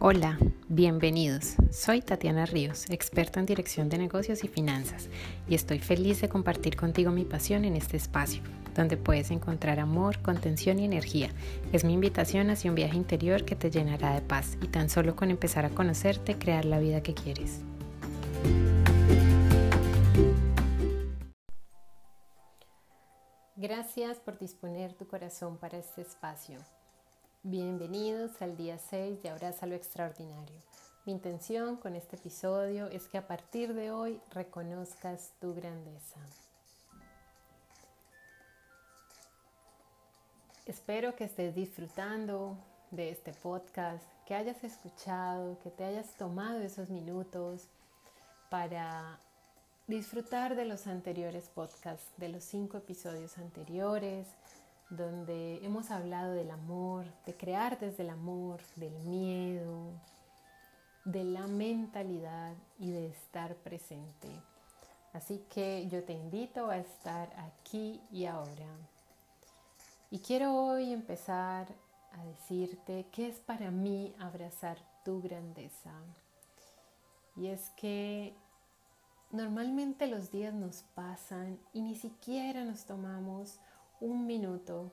Hola, bienvenidos. Soy Tatiana Ríos, experta en dirección de negocios y finanzas, y estoy feliz de compartir contigo mi pasión en este espacio, donde puedes encontrar amor, contención y energía. Es mi invitación hacia un viaje interior que te llenará de paz y tan solo con empezar a conocerte, crear la vida que quieres. Gracias por disponer tu corazón para este espacio. Bienvenidos al día 6 de Abraza lo Extraordinario. Mi intención con este episodio es que a partir de hoy reconozcas tu grandeza. Espero que estés disfrutando de este podcast, que hayas escuchado, que te hayas tomado esos minutos para disfrutar de los anteriores podcasts, de los cinco episodios anteriores, donde hemos hablado del amor, de crear desde el amor, del miedo, de la mentalidad y de estar presente. Así que yo te invito a estar aquí y ahora. Y quiero hoy empezar a decirte qué es para mí abrazar tu grandeza. Y es que normalmente los días nos pasan y ni siquiera nos tomamos un minuto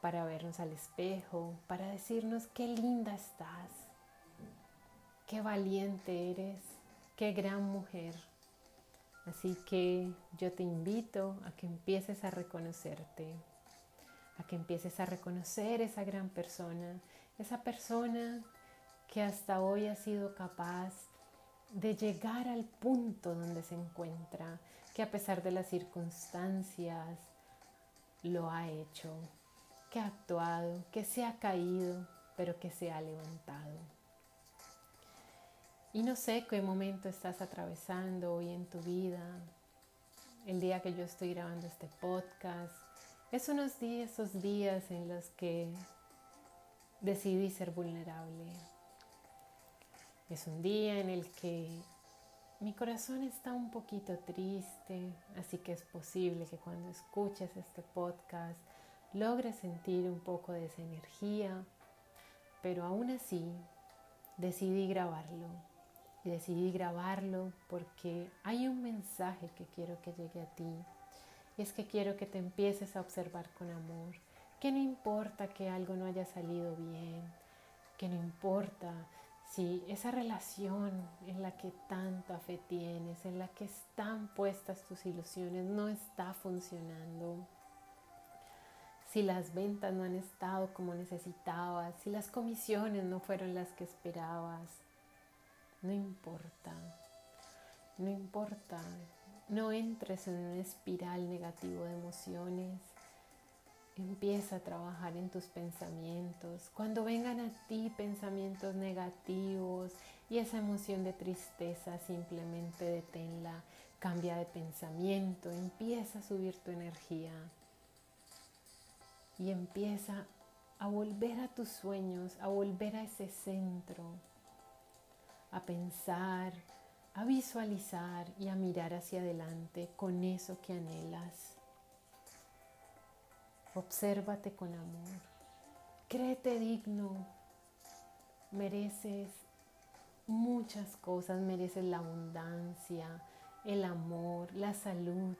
para vernos al espejo, para decirnos qué linda estás, qué valiente eres, qué gran mujer. Así que yo te invito a que empieces a reconocerte, a que empieces a reconocer esa gran persona, esa persona que hasta hoy ha sido capaz de llegar al punto donde se encuentra, que a pesar de las circunstancias, lo ha hecho, que ha actuado, que se ha caído, pero que se ha levantado. Y no sé qué momento estás atravesando hoy en tu vida, el día que yo estoy grabando este podcast. Es unos días, esos días en los que decidí ser vulnerable. Es un día en el que mi corazón está un poquito triste, así que es posible que cuando escuches este podcast logres sentir un poco de esa energía, pero aún así decidí grabarlo. Y decidí grabarlo porque hay un mensaje que quiero que llegue a ti. Y es que quiero que te empieces a observar con amor, que no importa que algo no haya salido bien, que no importa si esa relación en la que tanta fe tienes, en la que están puestas tus ilusiones, no está funcionando, si las ventas no han estado como necesitabas, si las comisiones no fueron las que esperabas, no importa, no importa, no entres en una espiral negativo de emociones Empieza a trabajar en tus pensamientos. Cuando vengan a ti pensamientos negativos y esa emoción de tristeza, simplemente deténla. Cambia de pensamiento, empieza a subir tu energía y empieza a volver a tus sueños, a volver a ese centro, a pensar, a visualizar y a mirar hacia adelante con eso que anhelas. Obsérvate con amor. Créete digno. Mereces muchas cosas. Mereces la abundancia, el amor, la salud.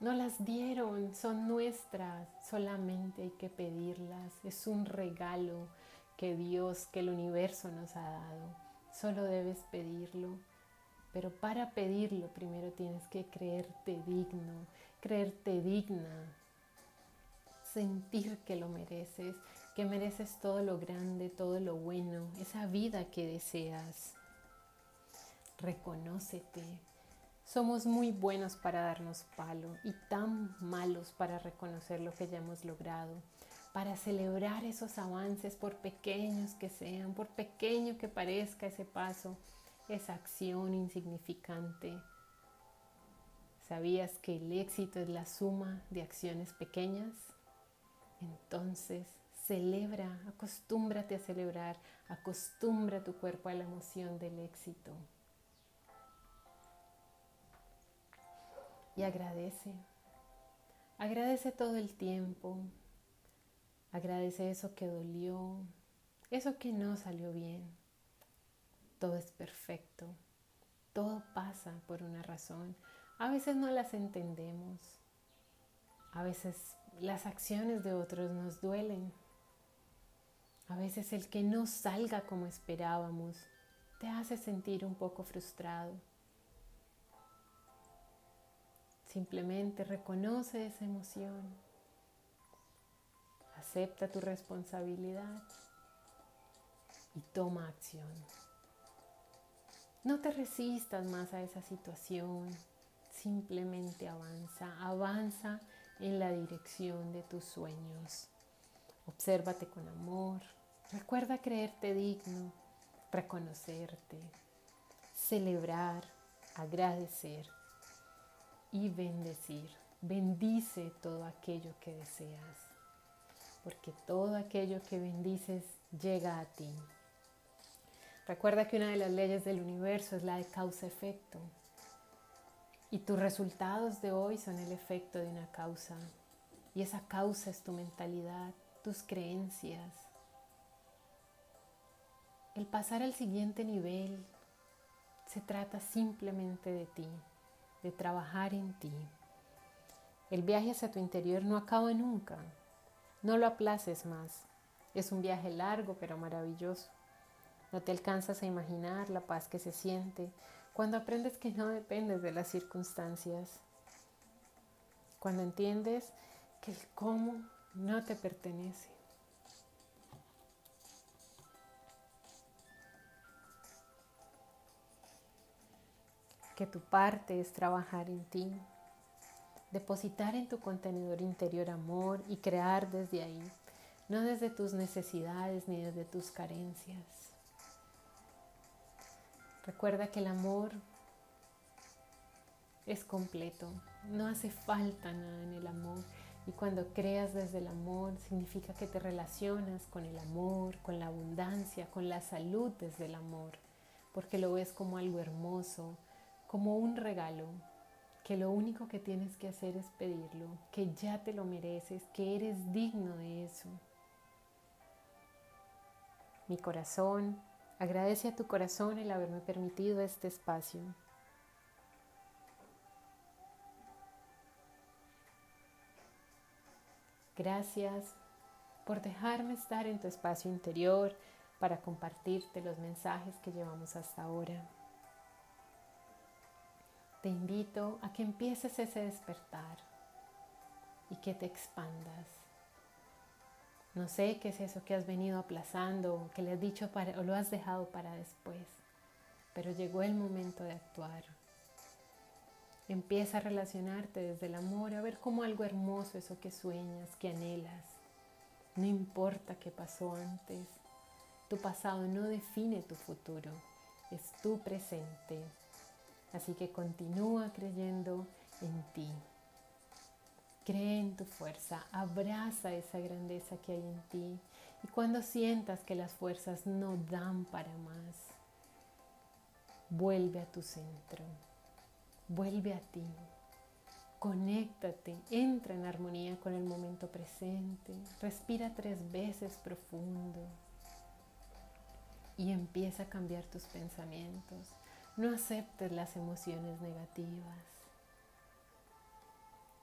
No las dieron, son nuestras. Solamente hay que pedirlas. Es un regalo que Dios, que el universo nos ha dado. Solo debes pedirlo. Pero para pedirlo primero tienes que creerte digno, creerte digna sentir que lo mereces, que mereces todo lo grande, todo lo bueno, esa vida que deseas. Reconócete. Somos muy buenos para darnos palo y tan malos para reconocer lo que ya hemos logrado, para celebrar esos avances por pequeños que sean, por pequeño que parezca ese paso, esa acción insignificante. ¿Sabías que el éxito es la suma de acciones pequeñas? Entonces, celebra, acostúmbrate a celebrar, acostumbra tu cuerpo a la emoción del éxito. Y agradece. Agradece todo el tiempo. Agradece eso que dolió, eso que no salió bien. todo es perfecto, todo pasa por una razón. A veces no las entendemos, a veces las acciones de otros nos duelen, a veces el que no salga como esperábamos te hace sentir un poco frustrado. Simplemente reconoce esa emoción, acepta tu responsabilidad y toma acción. No te resistas más a esa situación, simplemente avanza, avanza en la dirección de tus sueños. Obsérvate con amor, recuerda creerte digno, reconocerte, celebrar, agradecer y bendecir. Bendice todo aquello que deseas, porque todo aquello que bendices llega a ti. Recuerda que una de las leyes del universo es la de causa-efecto. Y tus resultados de hoy son el efecto de una causa. Y esa causa es tu mentalidad, tus creencias. El pasar al siguiente nivel se trata simplemente de ti, de trabajar en ti. El viaje hacia tu interior no acaba nunca. No lo aplaces más. Es un viaje largo pero maravilloso. No te alcanzas a imaginar la paz que se siente cuando aprendes que no dependes de las circunstancias. Cuando entiendes que el cómo no te pertenece. Que tu parte es trabajar en ti, depositar en tu contenedor interior amor y crear desde ahí, no desde tus necesidades ni desde tus carencias. Recuerda que el amor es completo, no hace falta nada en el amor. Y cuando creas desde el amor, significa que te relacionas con el amor, con la abundancia, con la salud desde el amor, porque lo ves como algo hermoso, como un regalo, que lo único que tienes que hacer es pedirlo, que ya te lo mereces, que eres digno de eso. Mi corazón Agradece a tu corazón el haberme permitido este espacio. Gracias por dejarme estar en tu espacio interior para compartirte los mensajes que llevamos hasta ahora. Te invito a que empieces ese despertar y que te expandas no sé qué es eso que has venido aplazando, que le has dicho para, o lo has dejado para después, pero llegó el momento de actuar. Empieza a relacionarte desde el amor, a ver como algo hermoso eso que sueñas, que anhelas. No importa qué pasó antes, tu pasado no define tu futuro, es tu presente. Así que continúa creyendo en ti. Cree en tu fuerza, abraza esa grandeza que hay en ti y cuando sientas que las fuerzas no dan para más, vuelve a tu centro, vuelve a ti, conéctate, entra en armonía con el momento presente, respira tres veces profundo y empieza a cambiar tus pensamientos. No aceptes las emociones negativas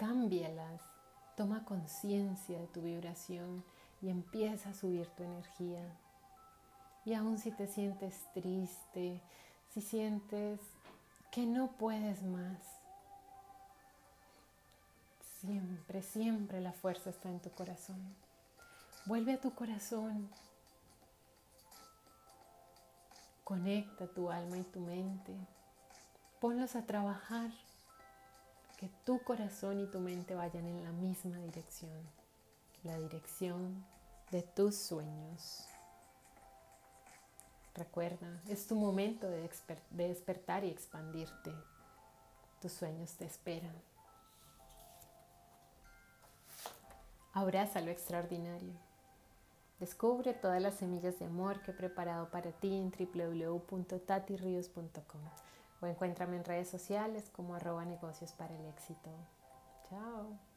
cámbialas, toma conciencia de tu vibración y empieza a subir tu energía. Y aun si te sientes triste, si sientes que no puedes más, siempre, siempre la fuerza está en tu corazón. Vuelve a tu corazón. Conecta tu alma y tu mente. Ponlos a trabajar que tu corazón y tu mente vayan en la misma dirección, la dirección de tus sueños. Recuerda, es tu momento de, despertar y expandirte. Tus sueños te esperan. Abraza lo extraordinario. Descubre todas las semillas de amor que he preparado para ti en www.tatirios.com o encuéntrame en redes sociales como arroba negocios para el éxito. Chao.